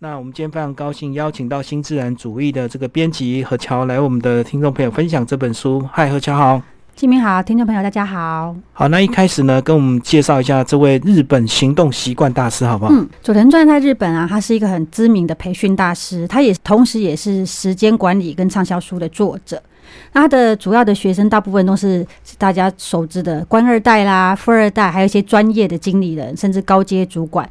那我们今天非常高兴邀请到新自然主义的这个编辑何乔来我们的听众朋友分享这本书。嗨，何乔好，金明好，听众朋友大家好。好，那一开始呢，跟我们介绍一下这位日本行动习惯大师，好不好？嗯，佐藤传在日本啊，他是一个很知名的培训大师，他也同时也是时间管理跟畅销书的作者。那他的主要的学生大部分都是大家熟知的官二代啦、富二代，还有一些专业的经理人，甚至高阶主管。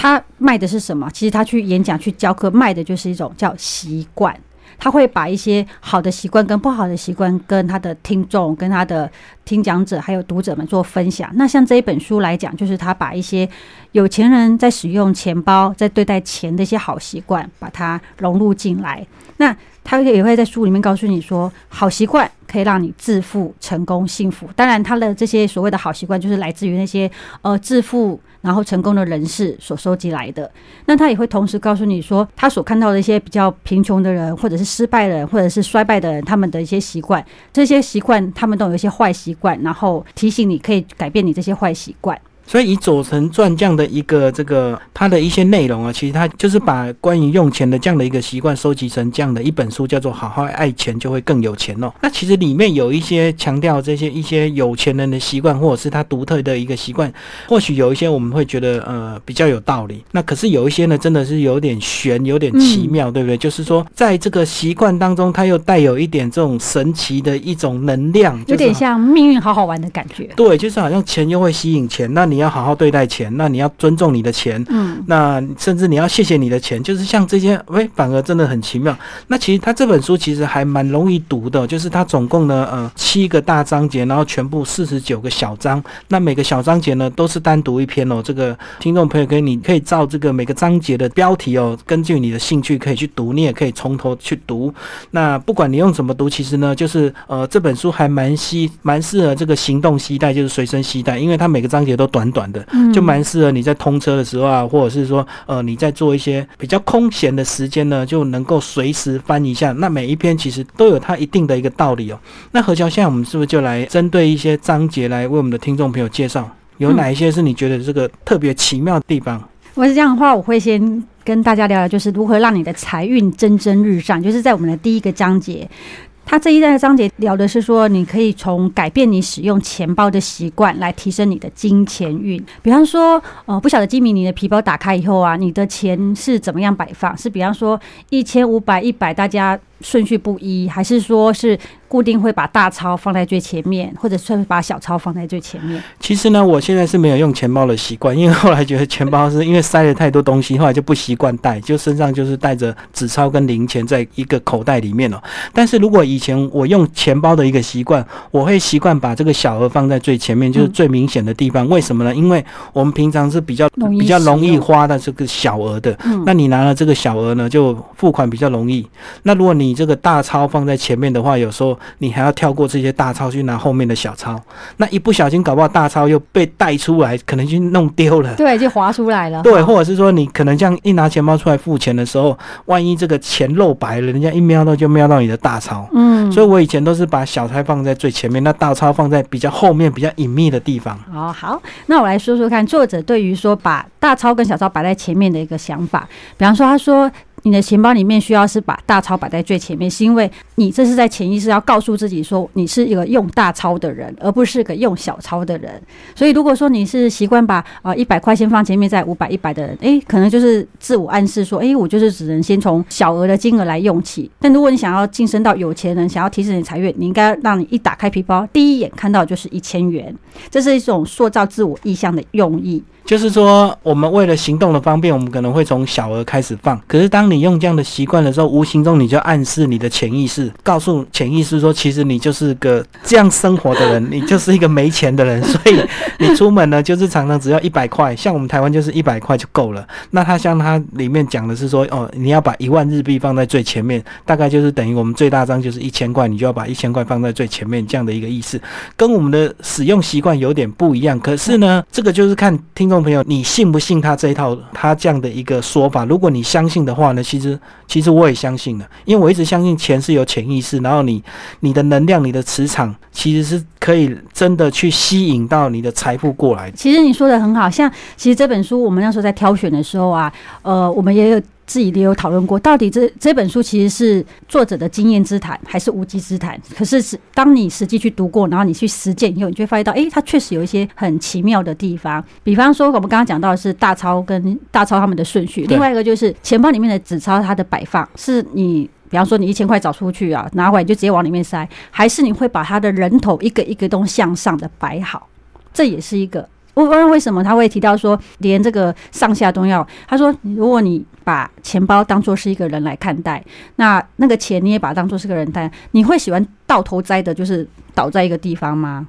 他卖的是什么？其实他去演讲、去教课，卖的就是一种叫习惯。他会把一些好的习惯跟不好的习惯，跟他的听众、跟他的听讲者还有读者们做分享。那像这一本书来讲，就是他把一些有钱人在使用钱包、在对待钱的一些好习惯，把它融入进来。那他也会在书里面告诉你说，好习惯可以让你致富、成功、幸福。当然，他的这些所谓的好习惯，就是来自于那些呃致富。然后成功的人士所收集来的，那他也会同时告诉你说，他所看到的一些比较贫穷的人，或者是失败的人，或者是衰败的人，他们的一些习惯，这些习惯他们都有一些坏习惯，然后提醒你可以改变你这些坏习惯。所以以佐藤传这样的一个这个他的一些内容啊，其实他就是把关于用钱的这样的一个习惯收集成这样的一本书，叫做《好好爱钱就会更有钱》哦。那其实里面有一些强调这些一些有钱人的习惯，或者是他独特的一个习惯，或许有一些我们会觉得呃比较有道理。那可是有一些呢，真的是有点玄，有点奇妙，对不对？就是说在这个习惯当中，它又带有一点这种神奇的一种能量，有点像命运好好玩的感觉。对，就是好像钱又会吸引钱，那你要好好对待钱，那你要尊重你的钱，嗯，那甚至你要谢谢你的钱，就是像这些，喂，反而真的很奇妙。那其实他这本书其实还蛮容易读的，就是它总共呢，呃，七个大章节，然后全部四十九个小章，那每个小章节呢都是单独一篇哦。这个听众朋友可以，你可以照这个每个章节的标题哦，根据你的兴趣可以去读，你也可以从头去读。那不管你用怎么读，其实呢，就是呃，这本书还蛮吸，蛮适合这个行动携带，就是随身携带，因为它每个章节都短短的。就蛮适合你在通车的时候啊，或者是说，呃，你在做一些比较空闲的时间呢，就能够随时翻一下。那每一篇其实都有它一定的一个道理哦。那何桥，现在我们是不是就来针对一些章节来为我们的听众朋友介绍，有哪一些是你觉得这个特别奇妙的地方？如果是这样的话，我会先跟大家聊聊，就是如何让你的财运蒸蒸日上，就是在我们的第一个章节。他这一段的章节聊的是说，你可以从改变你使用钱包的习惯来提升你的金钱运。比方说，呃，不晓得金米，你的皮包打开以后啊，你的钱是怎么样摆放？是比方说一千五百、一百，大家。顺序不一，还是说是固定会把大钞放在最前面，或者是把小钞放在最前面？其实呢，我现在是没有用钱包的习惯，因为后来觉得钱包是因为塞了太多东西，后来就不习惯带，就身上就是带着纸钞跟零钱在一个口袋里面了。但是如果以前我用钱包的一个习惯，我会习惯把这个小额放在最前面，就是最明显的地方。为什么呢？因为我们平常是比较比较容易花的这个小额的，那你拿了这个小额呢，就付款比较容易。那如果你你这个大钞放在前面的话，有时候你还要跳过这些大钞去拿后面的小钞，那一不小心搞不好大钞又被带出来，可能就弄丢了。对，就划出来了。对，或者是说你可能这样一拿钱包出来付钱的时候，万一这个钱露白了，人家一瞄到就瞄到你的大钞。嗯，所以我以前都是把小钞放在最前面，那大钞放在比较后面、比较隐秘的地方。哦，好，那我来说说看，作者对于说把大钞跟小钞摆在前面的一个想法，比方说他说。你的钱包里面需要是把大钞摆在最前面，是因为你这是在潜意识要告诉自己说你是一个用大钞的人，而不是个用小钞的人。所以如果说你是习惯把啊一百块先放前面，再五百一百的人，诶，可能就是自我暗示说，诶，我就是只能先从小额的金额来用起。但如果你想要晋升到有钱人，想要提升你财运，你应该让你一打开皮包，第一眼看到就是一千元，这是一种塑造自我意向的用意。就是说，我们为了行动的方便，我们可能会从小额开始放。可是，当你用这样的习惯的时候，无形中你就暗示你的潜意识，告诉潜意识说，其实你就是个这样生活的人，你就是一个没钱的人。所以，你出门呢，就是常常只要一百块，像我们台湾就是一百块就够了。那他像他里面讲的是说，哦，你要把一万日币放在最前面，大概就是等于我们最大张就是一千块，你就要把一千块放在最前面，这样的一个意思，跟我们的使用习惯有点不一样。可是呢，这个就是看听众。朋友，你信不信他这一套？他这样的一个说法，如果你相信的话呢？其实，其实我也相信的，因为我一直相信钱是有潜意识，然后你你的能量、你的磁场，其实是可以真的去吸引到你的财富过来。其实你说的很好，像其实这本书我们那时候在挑选的时候啊，呃，我们也有。自己也有讨论过，到底这这本书其实是作者的经验之谈，还是无稽之谈？可是是当你实际去读过，然后你去实践以后，你就会发现到，哎，它确实有一些很奇妙的地方。比方说，我们刚刚讲到的是大钞跟大钞他们的顺序，另外一个就是钱包里面的纸钞它的摆放，是你比方说你一千块找出去啊，拿回来就直接往里面塞，还是你会把它的人头一个一个都向上的摆好？这也是一个。我问为什么他会提到说连这个上下都要？他说，如果你把钱包当做是一个人来看待，那那个钱你也把它当做是个人看，你会喜欢到头栽的，就是倒在一个地方吗？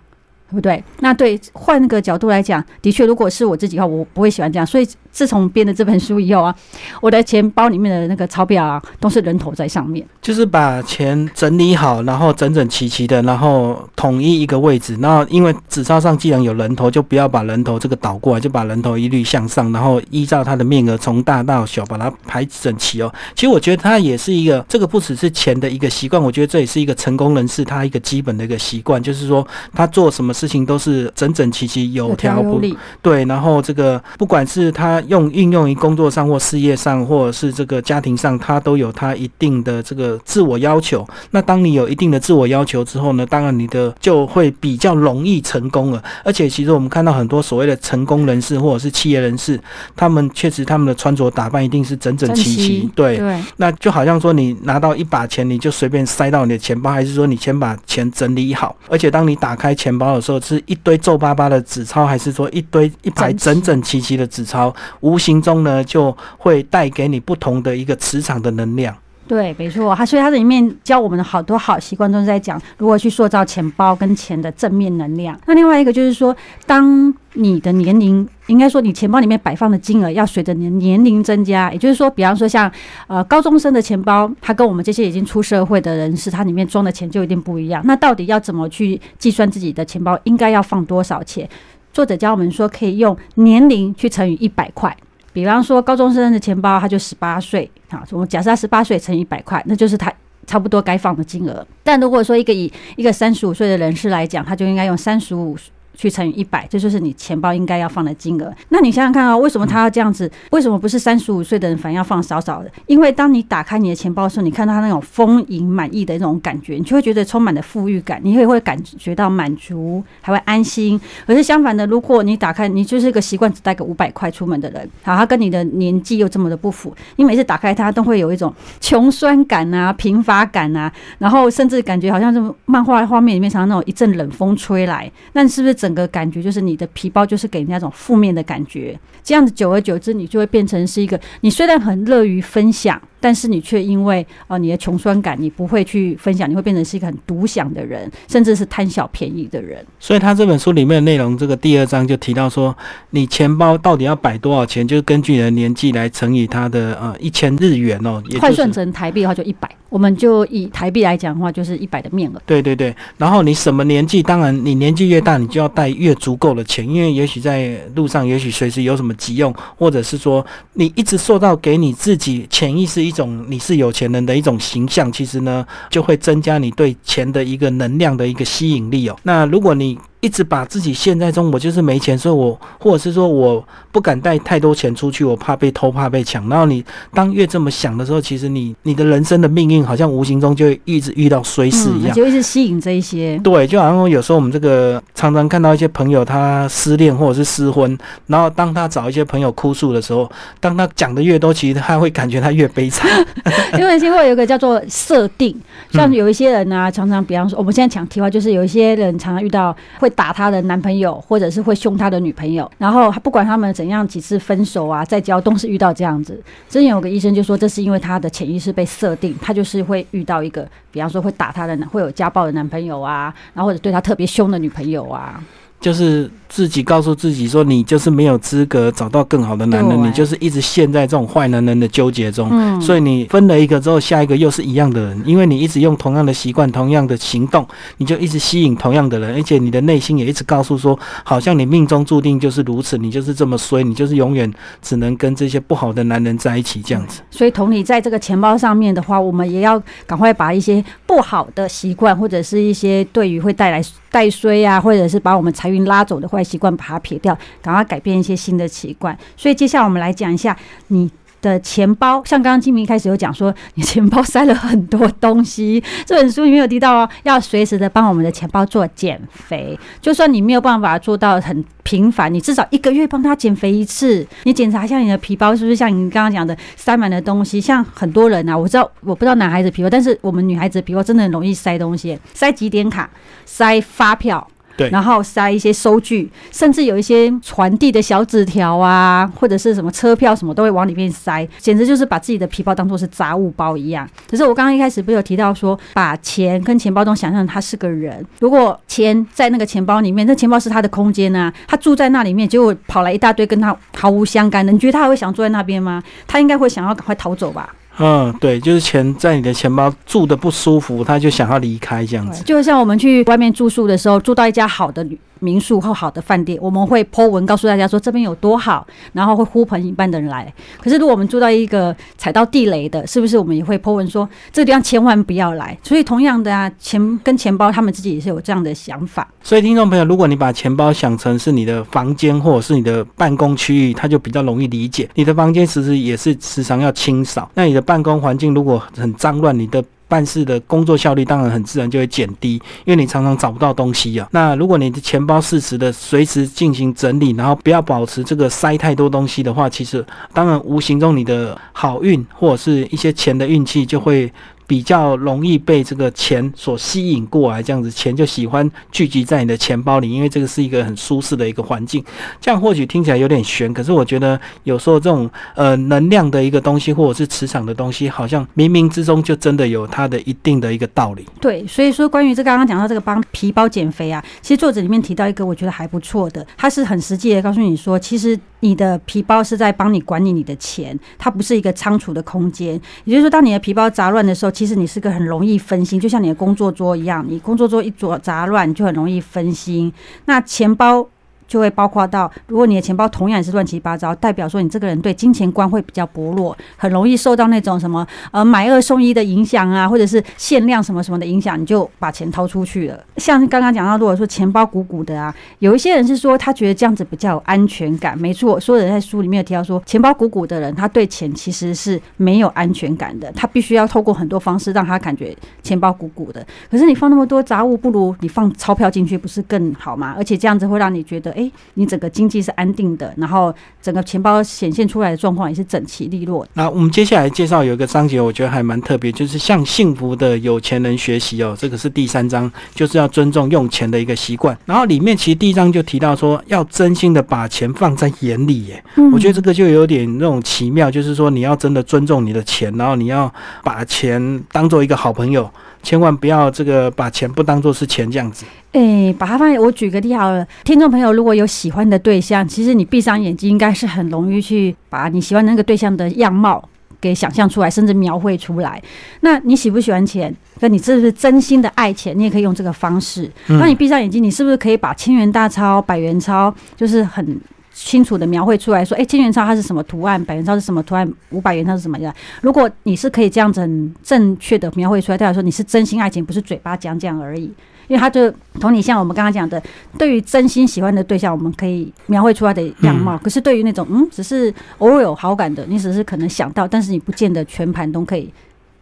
对不对？那对换个角度来讲，的确，如果是我自己的话，我不会喜欢这样。所以自从编了这本书以后啊，我的钱包里面的那个钞票啊，都是人头在上面。就是把钱整理好，然后整整齐齐的，然后统一一个位置。然后因为纸钞上既然有人头，就不要把人头这个倒过来，就把人头一律向上，然后依照它的面额从大到小把它排整齐哦。其实我觉得它也是一个，这个不只是钱的一个习惯，我觉得这也是一个成功人士他一个基本的一个习惯，就是说他做什么。事情都是整整齐齐、有条不紊。对，然后这个不管是他用应用于工作上或事业上，或者是这个家庭上，他都有他一定的这个自我要求。那当你有一定的自我要求之后呢，当然你的就会比较容易成功了。而且其实我们看到很多所谓的成功人士或者是企业人士，他们确实他们的穿着打扮一定是整整齐齐。对，那就好像说你拿到一把钱，你就随便塞到你的钱包，还是说你先把钱整理好？而且当你打开钱包的时候，是一堆皱巴巴的纸钞，还是说一堆一排整整齐齐的纸钞？无形中呢，就会带给你不同的一个磁场的能量。对，没错，它所以它里面教我们的好多好习惯，都是在讲如何去塑造钱包跟钱的正面能量。那另外一个就是说，当你的年龄，应该说你钱包里面摆放的金额要随着你的年龄增加，也就是说，比方说像呃高中生的钱包，它跟我们这些已经出社会的人士，它里面装的钱就一定不一样。那到底要怎么去计算自己的钱包应该要放多少钱？作者教我们说，可以用年龄去乘以一百块。比方说，高中生的钱包他就十八岁，好，我们假设他十八岁乘以一百块，那就是他差不多该放的金额。但如果说一个以一个三十五岁的人士来讲，他就应该用三十五。去乘以一百，这就是你钱包应该要放的金额。那你想想看啊，为什么他要这样子？为什么不是三十五岁的人反而要放少少的？因为当你打开你的钱包的时候，你看到他那种丰盈满意的那种感觉，你就会觉得充满了富裕感，你也会感觉到满足，还会安心。可是相反的，如果你打开，你就是一个习惯只带个五百块出门的人，好，他跟你的年纪又这么的不符，你每次打开它都会有一种穷酸感啊、贫乏感啊，然后甚至感觉好像是漫画画面里面常常那种一阵冷风吹来，那你是不是？整个感觉就是你的皮包就是给人家一种负面的感觉，这样子久而久之，你就会变成是一个你虽然很乐于分享。但是你却因为啊你的穷酸感，你不会去分享，你会变成是一个很独享的人，甚至是贪小便宜的人。所以他这本书里面的内容，这个第二章就提到说，你钱包到底要摆多少钱，就是根据你的年纪来乘以它的呃一千日元哦，换算成台币的话就一百。我们就以台币来讲的话，就是一百的面额。对对对。然后你什么年纪，当然你年纪越大，你就要带越足够的钱，因为也许在路上，也许随时有什么急用，或者是说你一直受到给你自己潜意识。一种你是有钱人的一种形象，其实呢，就会增加你对钱的一个能量的一个吸引力哦。那如果你一直把自己陷在中，我就是没钱，所以我或者是说我不敢带太多钱出去，我怕被偷，怕被抢。然后你当越这么想的时候，其实你你的人生的命运好像无形中就会一直遇到衰事一样，就一直吸引这一些。对，就好像有时候我们这个常常看到一些朋友他失恋或者是失婚，然后当他找一些朋友哭诉的时候，当他讲的越多，其实他会感觉他越悲惨。因为现在有一个叫做设定，像有一些人呢，常常比方说我们现在讲题话，就是有一些人常常遇到会。打她的男朋友，或者是会凶她的女朋友，然后不管他们怎样几次分手啊，再交都是遇到这样子。之前有个医生就说，这是因为她的潜意识被设定，她就是会遇到一个，比方说会打她的，会有家暴的男朋友啊，然后或者对她特别凶的女朋友啊，就是。自己告诉自己说，你就是没有资格找到更好的男人，你就是一直陷在这种坏男人的纠结中。嗯所以你分了一个之后，下一个又是一样的人，因为你一直用同样的习惯、同样的行动，你就一直吸引同样的人，而且你的内心也一直告诉说，好像你命中注定就是如此，你就是这么衰，你就是永远只能跟这些不好的男人在一起这样子。所以同理，在这个钱包上面的话，我们也要赶快把一些不好的习惯，或者是一些对于会带来带衰啊，或者是把我们财运拉走的坏。习惯把它撇掉，赶快改变一些新的习惯。所以接下来我们来讲一下，你的钱包，像刚刚金明开始有讲说，你钱包塞了很多东西。这本书里面有提到哦，要随时的帮我们的钱包做减肥。就算你没有办法做到很频繁，你至少一个月帮他减肥一次。你检查一下你的皮包是不是像你刚刚讲的塞满了东西。像很多人啊，我知道我不知道男孩子皮包，但是我们女孩子皮包真的很容易塞东西，塞几点卡，塞发票。对，然后塞一些收据，甚至有一些传递的小纸条啊，或者是什么车票什么都会往里面塞，简直就是把自己的皮包当做是杂物包一样。可是我刚刚一开始不有提到说，把钱跟钱包中想象他是个人，如果钱在那个钱包里面，那钱包是他的空间啊，他住在那里面，结果跑来一大堆跟他毫无相干的，你觉得他还会想住在那边吗？他应该会想要赶快逃走吧。嗯，对，就是钱在你的钱包住的不舒服，他就想要离开这样子。就像我们去外面住宿的时候，住到一家好的旅。民宿或好的饭店，我们会 Po 文告诉大家说这边有多好，然后会呼朋引伴的人来。可是如果我们住到一个踩到地雷的，是不是我们也会 Po 文说这个地方千万不要来？所以同样的啊，钱跟钱包，他们自己也是有这样的想法。所以听众朋友，如果你把钱包想成是你的房间或者是你的办公区域，它就比较容易理解。你的房间其实也是时常要清扫，那你的办公环境如果很脏乱，你的办事的工作效率当然很自然就会减低，因为你常常找不到东西啊。那如果你的钱包适时的随时进行整理，然后不要保持这个塞太多东西的话，其实当然无形中你的好运或者是一些钱的运气就会。比较容易被这个钱所吸引过来，这样子钱就喜欢聚集在你的钱包里，因为这个是一个很舒适的一个环境。这样或许听起来有点悬，可是我觉得有时候这种呃能量的一个东西，或者是磁场的东西，好像冥冥之中就真的有它的一定的一个道理。对，所以说关于这刚刚讲到这个帮皮包减肥啊，其实作者里面提到一个我觉得还不错的，他是很实际的告诉你说，其实你的皮包是在帮你管理你的钱，它不是一个仓储的空间。也就是说，当你的皮包杂乱的时候，其实你是个很容易分心，就像你的工作桌一样，你工作桌一桌杂乱，你就很容易分心。那钱包。就会包括到，如果你的钱包同样也是乱七八糟，代表说你这个人对金钱观会比较薄弱，很容易受到那种什么呃买二送一的影响啊，或者是限量什么什么的影响，你就把钱掏出去了。像刚刚讲到，如果说钱包鼓鼓的啊，有一些人是说他觉得这样子比较有安全感。没错，所有人在书里面有提到说，钱包鼓鼓的人，他对钱其实是没有安全感的，他必须要透过很多方式让他感觉钱包鼓鼓的。可是你放那么多杂物，不如你放钞票进去，不是更好吗？而且这样子会让你觉得，哎。你整个经济是安定的，然后整个钱包显现出来的状况也是整齐利落。那我们接下来介绍有一个章节，我觉得还蛮特别，就是向幸福的有钱人学习哦。这个是第三章，就是要尊重用钱的一个习惯。然后里面其实第一章就提到说，要真心的把钱放在眼里耶。我觉得这个就有点那种奇妙，就是说你要真的尊重你的钱，然后你要把钱当做一个好朋友。千万不要这个把钱不当做是钱这样子。哎，把它放在我举个例好了，听众朋友如果有喜欢的对象，其实你闭上眼睛，应该是很容易去把你喜欢那个对象的样貌给想象出来，甚至描绘出来。那你喜不喜欢钱？跟你是不是真心的爱钱？你也可以用这个方式。当你闭上眼睛，你是不是可以把千元大钞、百元钞，就是很。清楚的描绘出来说，哎，千元钞它是什么图案，百元钞是什么图案，五百元钞是什么样？如果你是可以这样子很正确的描绘出来，代表说你是真心爱情，不是嘴巴讲讲而已。因为他就同你像我们刚刚讲的，对于真心喜欢的对象，我们可以描绘出来的样貌。可是对于那种嗯，只是偶尔有好感的，你只是可能想到，但是你不见得全盘都可以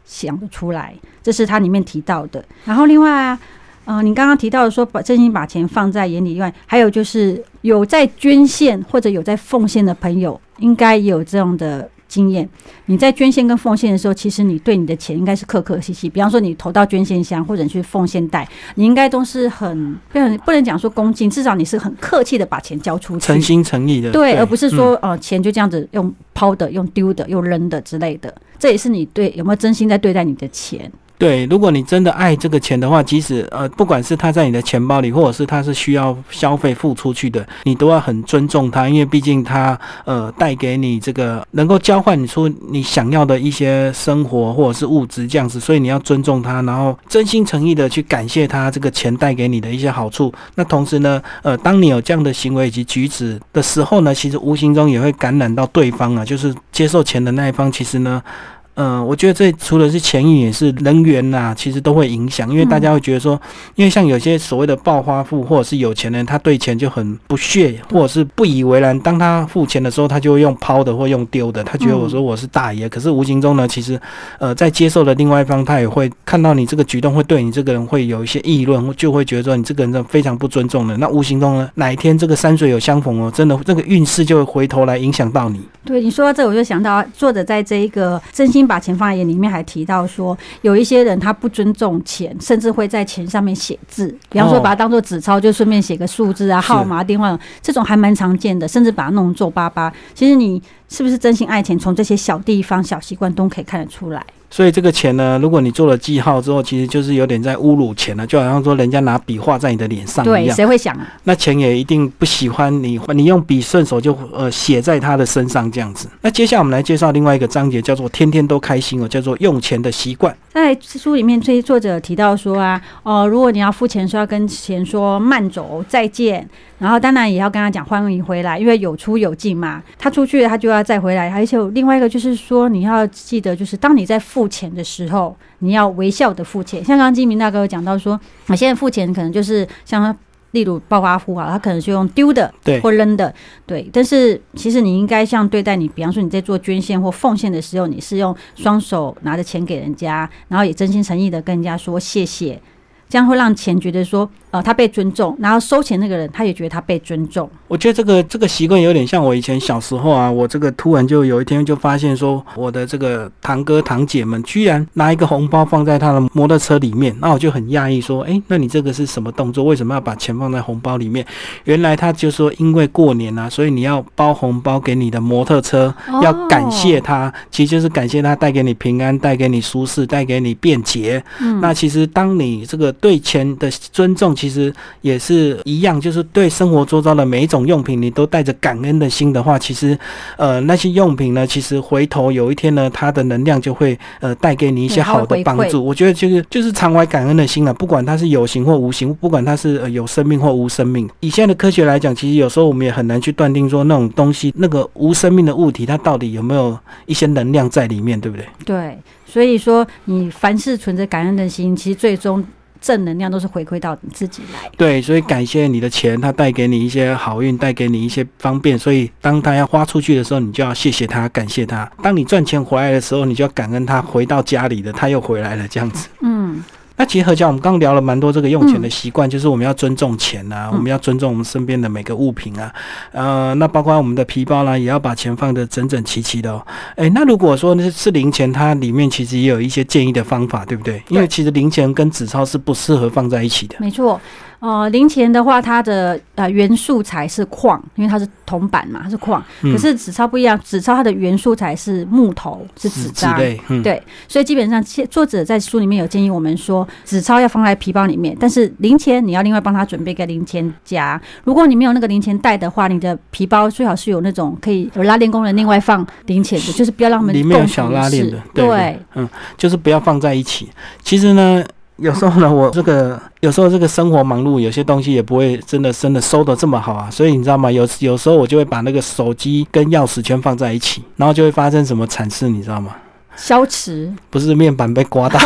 想得出来。这是它里面提到的。然后另外啊。嗯，你刚刚提到的说把真心把钱放在眼里以外，还有就是有在捐献或者有在奉献的朋友，应该也有这样的经验。你在捐献跟奉献的时候，其实你对你的钱应该是客客气气。比方说，你投到捐献箱或者去奉献袋，你应该都是很不能不能讲说恭敬，至少你是很客气的把钱交出去，诚心诚意的，对，而不是说呃钱就这样子用抛的、用丢的、用扔的之类的。这也是你对有没有真心在对待你的钱。对，如果你真的爱这个钱的话，即使呃，不管是他在你的钱包里，或者是他是需要消费付出去的，你都要很尊重他，因为毕竟他呃带给你这个能够交换出你想要的一些生活或者是物质这样子，所以你要尊重他，然后真心诚意的去感谢他这个钱带给你的一些好处。那同时呢，呃，当你有这样的行为以及举止的时候呢，其实无形中也会感染到对方啊，就是接受钱的那一方，其实呢。嗯，我觉得这除了是钱运，也是人员呐，其实都会影响，因为大家会觉得说，因为像有些所谓的暴发户或者是有钱人，他对钱就很不屑，或者是不以为然。当他付钱的时候，他就会用抛的或用丢的，他觉得我说我是大爷。可是无形中呢，其实呃，在接受的另外一方，他也会看到你这个举动，会对你这个人会有一些议论，就会觉得说你这个人真的非常不尊重的。那无形中呢，哪一天这个山水有相逢哦，真的这个运势就会回头来影响到你。对你说到这，我就想到作者在这一个真心把钱放在眼里面，还提到说，有一些人他不尊重钱，甚至会在钱上面写字，比方说把它当做纸钞，就顺便写个数字啊、号码、电话，这种还蛮常见的，甚至把它弄皱巴巴。其实你是不是真心爱钱，从这些小地方、小习惯都可以看得出来。所以这个钱呢，如果你做了记号之后，其实就是有点在侮辱钱了，就好像说人家拿笔画在你的脸上一样。谁会想啊？那钱也一定不喜欢你，你用笔顺手就呃写在他的身上这样子。那接下来我们来介绍另外一个章节，叫做“天天都开心”哦，叫做用钱的习惯。在书里面，这些作者提到说啊，哦，如果你要付钱，说要跟钱说慢走再见，然后当然也要跟他讲欢迎回来，因为有出有进嘛。他出去了，他就要再回来。而且另外一个就是说，你要记得，就是当你在付钱的时候，你要微笑的付钱。像刚刚金明大哥有讲到说，我现在付钱可能就是像。例如暴发户啊，他可能是用丢的，对，或扔的，对。但是其实你应该像对待你，比方说你在做捐献或奉献的时候，你是用双手拿着钱给人家，然后也真心诚意的跟人家说谢谢。这样会让钱觉得说，呃，他被尊重，然后收钱那个人他也觉得他被尊重。我觉得这个这个习惯有点像我以前小时候啊，我这个突然就有一天就发现说，我的这个堂哥堂姐们居然拿一个红包放在他的摩托车里面，那我就很讶异说，哎，那你这个是什么动作？为什么要把钱放在红包里面？原来他就说，因为过年啊，所以你要包红包给你的摩托车，要感谢他，其实就是感谢他带给你平安，带给你舒适，带给你便捷。嗯，那其实当你这个。对钱的尊重其实也是一样，就是对生活周遭的每一种用品，你都带着感恩的心的话，其实，呃，那些用品呢，其实回头有一天呢，它的能量就会呃带给你一些好的帮助。我觉得就是就是常怀感恩的心啊，不管它是有形或无形，不管它是有生命或无生命。以现在的科学来讲，其实有时候我们也很难去断定说那种东西，那个无生命的物体，它到底有没有一些能量在里面，对不对？对，所以说你凡事存着感恩的心，其实最终。正能量都是回馈到你自己来。对，所以感谢你的钱，它带给你一些好运，带给你一些方便。所以当他要花出去的时候，你就要谢谢他，感谢他。当你赚钱回来的时候，你就要感恩他回到家里的，他又回来了，这样子。嗯。那结合起来，我们刚刚聊了蛮多这个用钱的习惯，就是我们要尊重钱呐，我们要尊重我们身边的每个物品啊，呃，那包括我们的皮包啦，也要把钱放得整整齐齐的哦。哎，那如果说那是零钱，它里面其实也有一些建议的方法，对不对？因为其实零钱跟纸钞是不适合放在一起的。没错。呃，零钱的话，它的呃原素材是矿，因为它是铜板嘛，它是矿。可是纸钞不一样，纸钞它的原素材是木头，是纸张。对，所以基本上作者在书里面有建议我们说，纸钞要放在皮包里面，但是零钱你要另外帮他准备个零钱夹。如果你没有那个零钱袋的话，你的皮包最好是有那种可以有拉链功能，另外放零钱的，就是不要让他们里面有小拉链的。对，嗯，就是不要放在一起。其实呢。有时候呢，我这个有时候这个生活忙碌，有些东西也不会真的真的收的这么好啊，所以你知道吗？有有时候我就会把那个手机跟钥匙圈放在一起，然后就会发生什么惨事，你知道吗？消磁不是面板被刮到，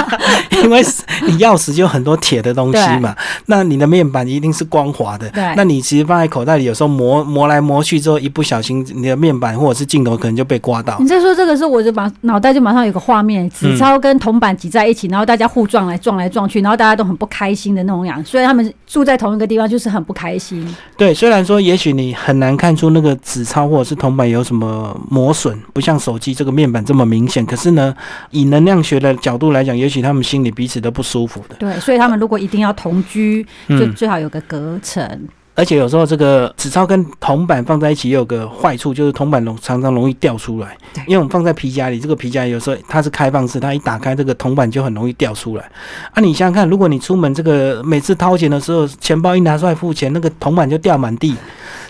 因为你钥匙就很多铁的东西嘛，那你的面板一定是光滑的。对，那你其实放在口袋里，有时候磨磨来磨去之后，一不小心你的面板或者是镜头可能就被刮到。你在说这个时候，我就把脑袋就马上有个画面，纸钞跟铜板挤在一起，然后大家互撞来撞来撞去，然后大家都很不开心的那种样。所以他们住在同一个地方，就是很不开心。对，虽然说也许你很难看出那个纸钞或者是铜板有什么磨损，不像手机这个面板这么明显。可是呢，以能量学的角度来讲，也许他们心里彼此都不舒服的。对，所以他们如果一定要同居，就最好有个隔层。而且有时候这个纸钞跟铜板放在一起，也有个坏处，就是铜板容常常容易掉出来。对，因为我们放在皮夹里，这个皮夹有时候它是开放式，它一打开，这个铜板就很容易掉出来。啊，你想想看，如果你出门这个每次掏钱的时候，钱包一拿出来付钱，那个铜板就掉满地。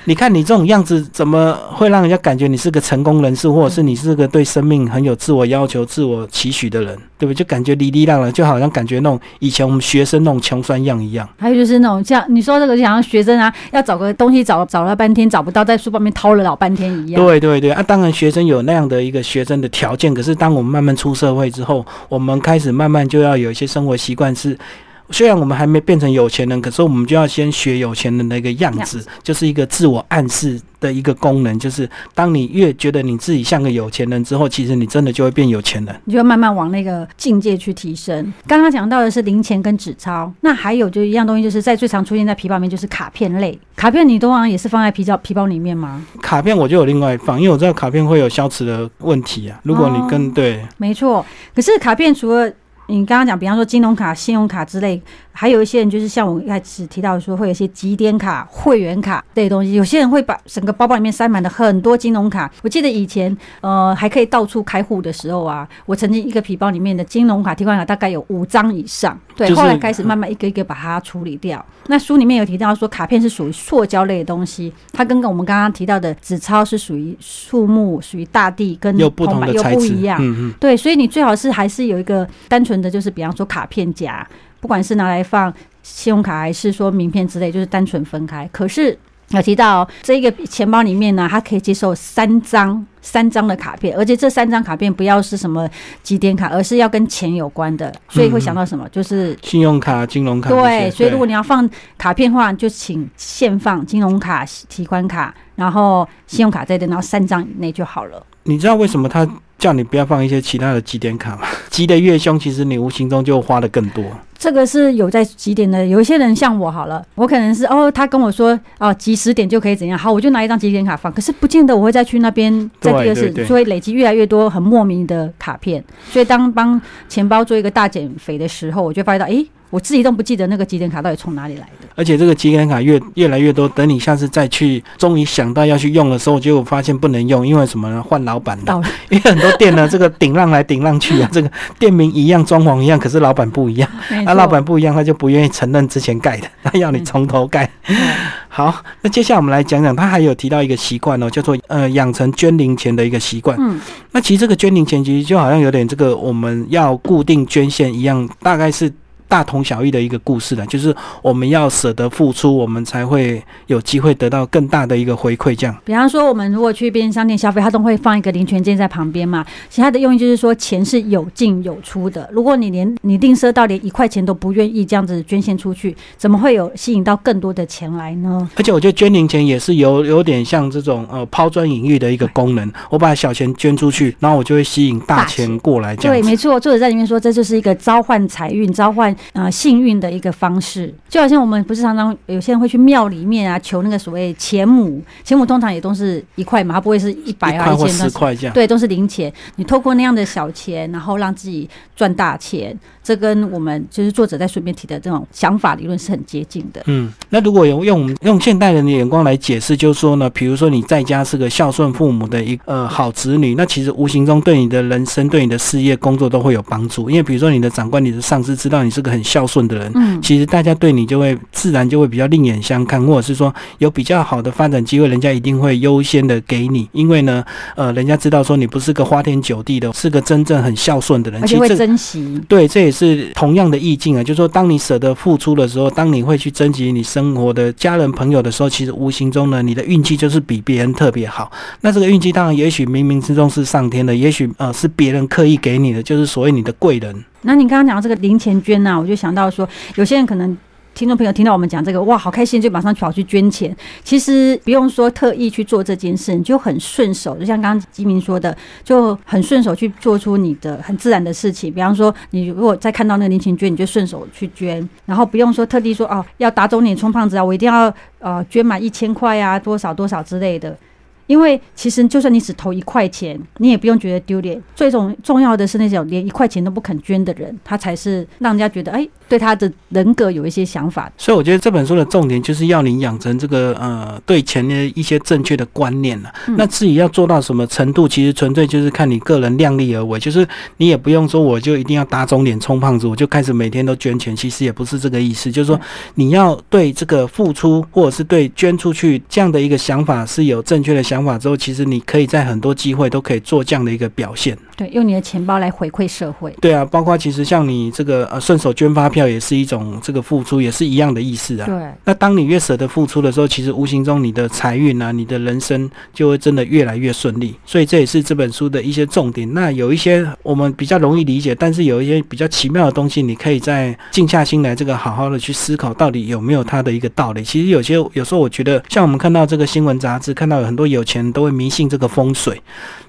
你看你这种样子，怎么会让人家感觉你是个成功人士，或者是你是个对生命很有自我要求、自我期许的人，对不对？就感觉离离浪了，就好像感觉那种以前我们学生那种穷酸样一样。还有就是那种像你说这个，就像学生啊，要找个东西找找了半天找不到，在书包里面掏了老半天一样。对对对啊，当然学生有那样的一个学生的条件，可是当我们慢慢出社会之后，我们开始慢慢就要有一些生活习惯是。虽然我们还没变成有钱人，可是我们就要先学有钱人的一个样子，就是一个自我暗示的一个功能。就是当你越觉得你自己像个有钱人之后，其实你真的就会变有钱人。你就慢慢往那个境界去提升。刚刚讲到的是零钱跟纸钞，那还有就一样东西，就是在最常出现在皮包里面，就是卡片类。卡片你通常也是放在皮包皮包里面吗？卡片我就有另外放，因为我知道卡片会有消磁的问题啊。如果你跟对，没错。可是卡片除了你刚刚讲，比方说金融卡、信用卡之类。还有一些人就是像我一开始提到说，会有一些积点卡、会员卡这些东西。有些人会把整个包包里面塞满了很多金融卡。我记得以前呃还可以到处开户的时候啊，我曾经一个皮包里面的金融卡、提款卡大概有五张以上。对，后来开始慢慢一个一个把它处理掉。那书里面有提到说，卡片是属于塑胶类的东西，它跟我们刚刚提到的纸钞是属于树木、属于大地，跟有不同的材质。嗯嗯。对，所以你最好是还是有一个单纯的就是比方说卡片夹。不管是拿来放信用卡还是说名片之类，就是单纯分开。可是有提到这一个钱包里面呢，它可以接受三张三张的卡片，而且这三张卡片不要是什么几点卡，而是要跟钱有关的。所以会想到什么？就是信用卡、金融卡。对，所以如果你要放卡片的话，就请现放金融卡、提款卡，然后信用卡在等，然后三张以内就好了。你知道为什么他叫你不要放一些其他的几点卡嘛？积的越凶，其实你无形中就花的更多。这个是有在几点的，有一些人像我好了，我可能是哦，他跟我说哦，几十点就可以怎样，好，我就拿一张几点卡放，可是不见得我会再去那边再第二次，所以累积越来越多很莫名的卡片，所以当帮钱包做一个大减肥的时候，我就发现到，哎。我自己都不记得那个积点卡到底从哪里来的，而且这个积点卡越越来越多，等你下次再去，终于想到要去用的时候，结果发现不能用，因为什么呢？换老板了。因为很多店呢，这个顶浪来顶浪去啊，这个店名一样，装潢一样，可是老板不一样。那老板不一样，他就不愿意承认之前盖的，他要你从头盖。好，那接下来我们来讲讲，他还有提到一个习惯哦，叫做呃养成捐零钱的一个习惯。嗯，那其实这个捐零钱其实就好像有点这个我们要固定捐献一样，大概是。大同小异的一个故事了，就是我们要舍得付出，我们才会有机会得到更大的一个回馈。这样，比方说，我们如果去便利商店消费，它都会放一个零钱件在旁边嘛。其他的用意就是说，钱是有进有出的。如果你连你吝啬到连一块钱都不愿意这样子捐献出去，怎么会有吸引到更多的钱来呢？而且，我觉得捐零钱也是有有点像这种呃抛砖引玉的一个功能。我把小钱捐出去，然后我就会吸引大钱过来。对，没错。作者在里面说，这就是一个召唤财运、召唤。啊，幸运的一个方式，就好像我们不是常常有些人会去庙里面啊求那个所谓钱母，钱母通常也都是一块嘛，它不会是一百啊一千十块这样，对，都是零钱。你透过那样的小钱，然后让自己赚大钱，这跟我们就是作者在顺便提的这种想法理论是很接近的。嗯，那如果用用用现代人的眼光来解释，就是说呢，比如说你在家是个孝顺父母的一呃好子女，那其实无形中对你的人生、对你的事业、工作都会有帮助，因为比如说你的长官、你的上司知道你是个很孝顺的人，嗯，其实大家对你就会自然就会比较另眼相看，或者是说有比较好的发展机会，人家一定会优先的给你，因为呢，呃，人家知道说你不是个花天酒地的，是个真正很孝顺的人，而且会珍惜。对，这也是同样的意境啊，就是说，当你舍得付出的时候，当你会去珍惜你生活的家人朋友的时候，其实无形中呢，你的运气就是比别人特别好。那这个运气当然也许冥冥之中是上天的，也许呃是别人刻意给你的，就是所谓你的贵人。那你刚刚讲到这个零钱捐呐，我就想到说，有些人可能听众朋友听到我们讲这个，哇，好开心，就马上跑去捐钱。其实不用说特意去做这件事，你就很顺手，就像刚刚吉明说的，就很顺手去做出你的很自然的事情。比方说，你如果再看到那个零钱捐，你就顺手去捐，然后不用说特地说哦，要打肿脸充胖子啊，我一定要呃捐满一千块啊，多少多少之类的。因为其实就算你只投一块钱，你也不用觉得丢脸。最重重要的是那种连一块钱都不肯捐的人，他才是让人家觉得哎，对他的人格有一些想法。所以我觉得这本书的重点就是要你养成这个呃对钱的一些正确的观念了。那至于要做到什么程度，其实纯粹就是看你个人量力而为。就是你也不用说我就一定要打肿脸充胖子，我就开始每天都捐钱。其实也不是这个意思，就是说你要对这个付出或者是对捐出去这样的一个想法是有正确的想法之后，其实你可以在很多机会都可以做这样的一个表现。对，用你的钱包来回馈社会。对啊，包括其实像你这个呃顺手捐发票也是一种这个付出，也是一样的意思啊。对。那当你越舍得付出的时候，其实无形中你的财运啊，你的人生就会真的越来越顺利。所以这也是这本书的一些重点。那有一些我们比较容易理解，但是有一些比较奇妙的东西，你可以在静下心来，这个好好的去思考，到底有没有它的一个道理。其实有些有时候我觉得，像我们看到这个新闻杂志，看到有很多有钱都会迷信这个风水，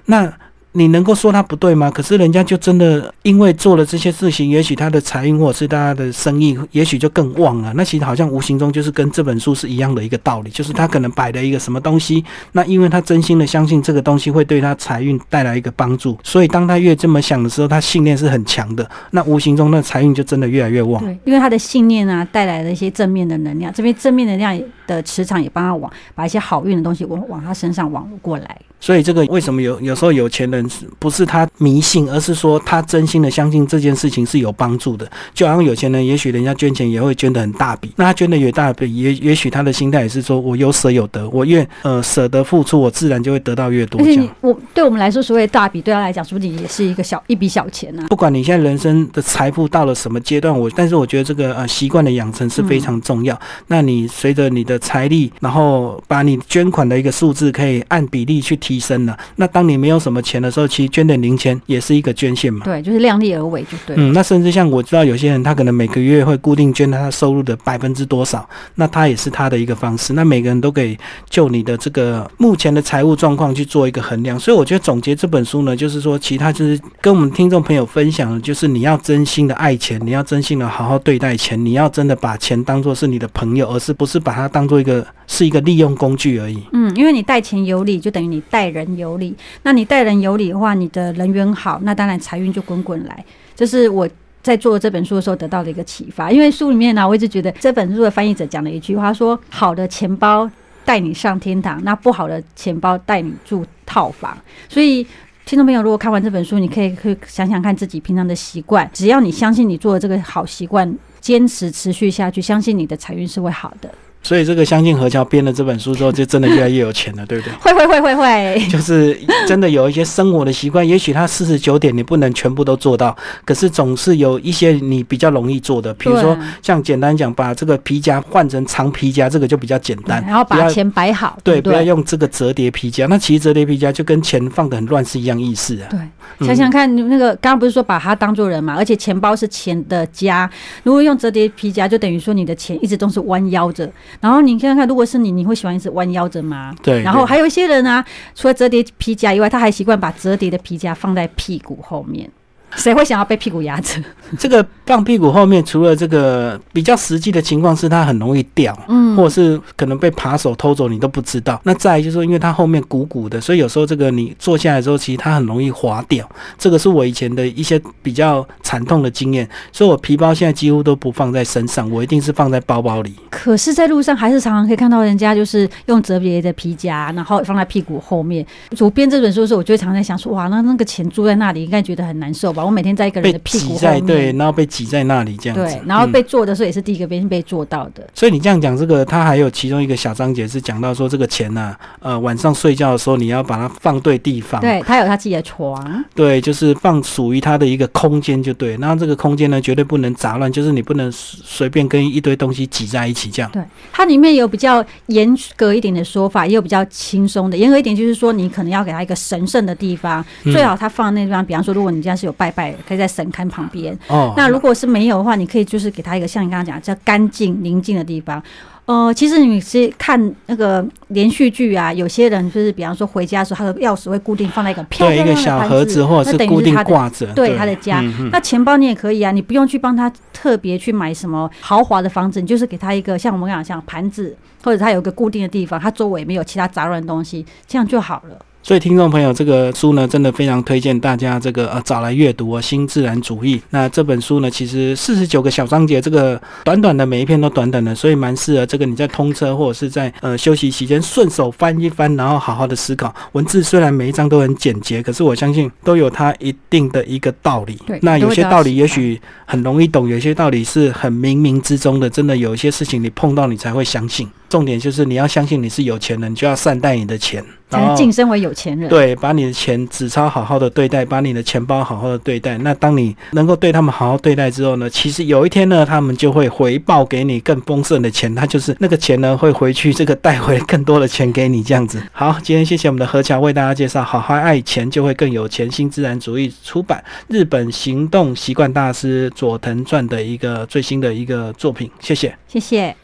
那。你能够说他不对吗？可是人家就真的因为做了这些事情，也许他的财运或者是他的生意，也许就更旺了。那其实好像无形中就是跟这本书是一样的一个道理，就是他可能摆了一个什么东西，那因为他真心的相信这个东西会对他财运带来一个帮助，所以当他越这么想的时候，他信念是很强的。那无形中那财运就真的越来越旺。对，因为他的信念啊，带来了一些正面的能量，这边正面能量的磁场也帮他往把一些好运的东西往往他身上往过来。所以这个为什么有有时候有钱人不是他迷信，而是说他真心的相信这件事情是有帮助的。就好像有钱人，也许人家捐钱也会捐的很大笔，那他捐的越大笔，也也许他的心态也是说我有舍有得，我愿呃舍得付出，我自然就会得到越多。而且我对我们来说，所谓大笔，对他来讲，说不定也是一个小一笔小钱呢。不管你现在人生的财富到了什么阶段，我但是我觉得这个呃习惯的养成是非常重要。那你随着你的财力，然后把你捐款的一个数字可以按比例去提升了。那当你没有什么钱的时候，其实捐点零钱也是一个捐献嘛。对，就是量力而为就对。嗯，那甚至像我知道有些人，他可能每个月会固定捐他收入的百分之多少，那他也是他的一个方式。那每个人都可以就你的这个目前的财务状况去做一个衡量。所以我觉得总结这本书呢，就是说，其他就是跟我们听众朋友分享的，就是你要真心的爱钱，你要真心的好好对待钱，你要真的把钱当做是你的朋友，而是不是把它当做一个是一个利用工具而已。嗯，因为你待钱有理，就等于你待人有理。那你待人有的话，你的人缘好，那当然财运就滚滚来。这是我在做这本书的时候得到的一个启发。因为书里面呢，我一直觉得这本书的翻译者讲了一句话，说：“好的钱包带你上天堂，那不好的钱包带你住套房。”所以，听众朋友，如果看完这本书，你可以去想想看自己平常的习惯，只要你相信你做的这个好习惯，坚持持续下去，相信你的财运是会好的。所以这个相信何桥编了这本书之后，就真的越来越有钱了，对不对？会会会会会，就是真的有一些生活的习惯，也许他四十九点你不能全部都做到，可是总是有一些你比较容易做的，比如说像简单讲，把这个皮夹换成长皮夹，这个就比较简单。然后把钱摆好，对，不要用这个折叠皮夹。那其实折叠皮夹就跟钱放的很乱是一样意思啊。对。想想看，你那个刚刚不是说把它当做人嘛？而且钱包是钱的家，如果用折叠皮夹，就等于说你的钱一直都是弯腰着。然后你看看，如果是你，你会喜欢一直弯腰着吗？对。然后还有一些人啊，除了折叠皮夹以外，他还习惯把折叠的皮夹放在屁股后面。谁会想要被屁股压着？这个放屁股后面，除了这个比较实际的情况是它很容易掉，嗯，或者是可能被扒手偷走，你都不知道。那再就是说，因为它后面鼓鼓的，所以有时候这个你坐下来之后，其实它很容易滑掉。这个是我以前的一些比较惨痛的经验，所以我皮包现在几乎都不放在身上，我一定是放在包包里。可是，在路上还是常常可以看到人家就是用折叠的皮夹，然后放在屁股后面。主编这本书的时候，我就常在想说，哇，那那个钱住在那里，应该觉得很难受吧？我每天在一个人的屁股后面，对，然后被挤在那里这样子，对，然后被做的时候也是第一个被被做到的。所以你这样讲，这个他还有其中一个小章节是讲到说，这个钱呢，呃，晚上睡觉的时候你要把它放对地方，对他有他自己的床，对，就是放属于他的一个空间就对。那这个空间呢，绝对不能杂乱，就是你不能随便跟一堆东西挤在一起这样。对，它里面有比较严格一点的说法，也有比较轻松的。严格一点就是说，你可能要给他一个神圣的地方，最好他放那地方，比方说，如果你家是有拜拜。可以在神龛旁边。哦，那如果果是没有的话，你可以就是给他一个像你刚刚讲叫干净宁静的地方。呃，其实你是看那个连续剧啊，有些人就是比方说回家的时候，他的钥匙会固定放在一个漂亮的小盒子，或者是固定挂着，对他的家。那钱包你也可以啊，你不用去帮他特别去买什么豪华的房子，你就是给他一个像我们讲像盘子，或者他有个固定的地方，他周围没有其他杂乱的东西，这样就好了。所以，听众朋友，这个书呢，真的非常推荐大家这个呃找来阅读哦，《新自然主义》。那这本书呢，其实四十九个小章节，这个短短的每一篇都短短的，所以蛮适合这个你在通车或者是在呃休息期间顺手翻一翻，然后好好的思考。文字虽然每一章都很简洁，可是我相信都有它一定的一个道理。对，那有些道理也许很容易懂，有些道理是很冥冥之中的，真的有一些事情你碰到你才会相信。重点就是你要相信你是有钱人，就要善待你的钱，然后晋升为有钱人。对，把你的钱纸钞好好的对待，把你的钱包好好的对待。那当你能够对他们好好对待之后呢，其实有一天呢，他们就会回报给你更丰盛的钱。他就是那个钱呢，会回去这个带回更多的钱给你这样子。好，今天谢谢我们的何强为大家介绍《好好爱钱就会更有钱》新自然主义出版日本行动习惯大师佐藤传的一个最新的一个作品。谢谢，谢谢。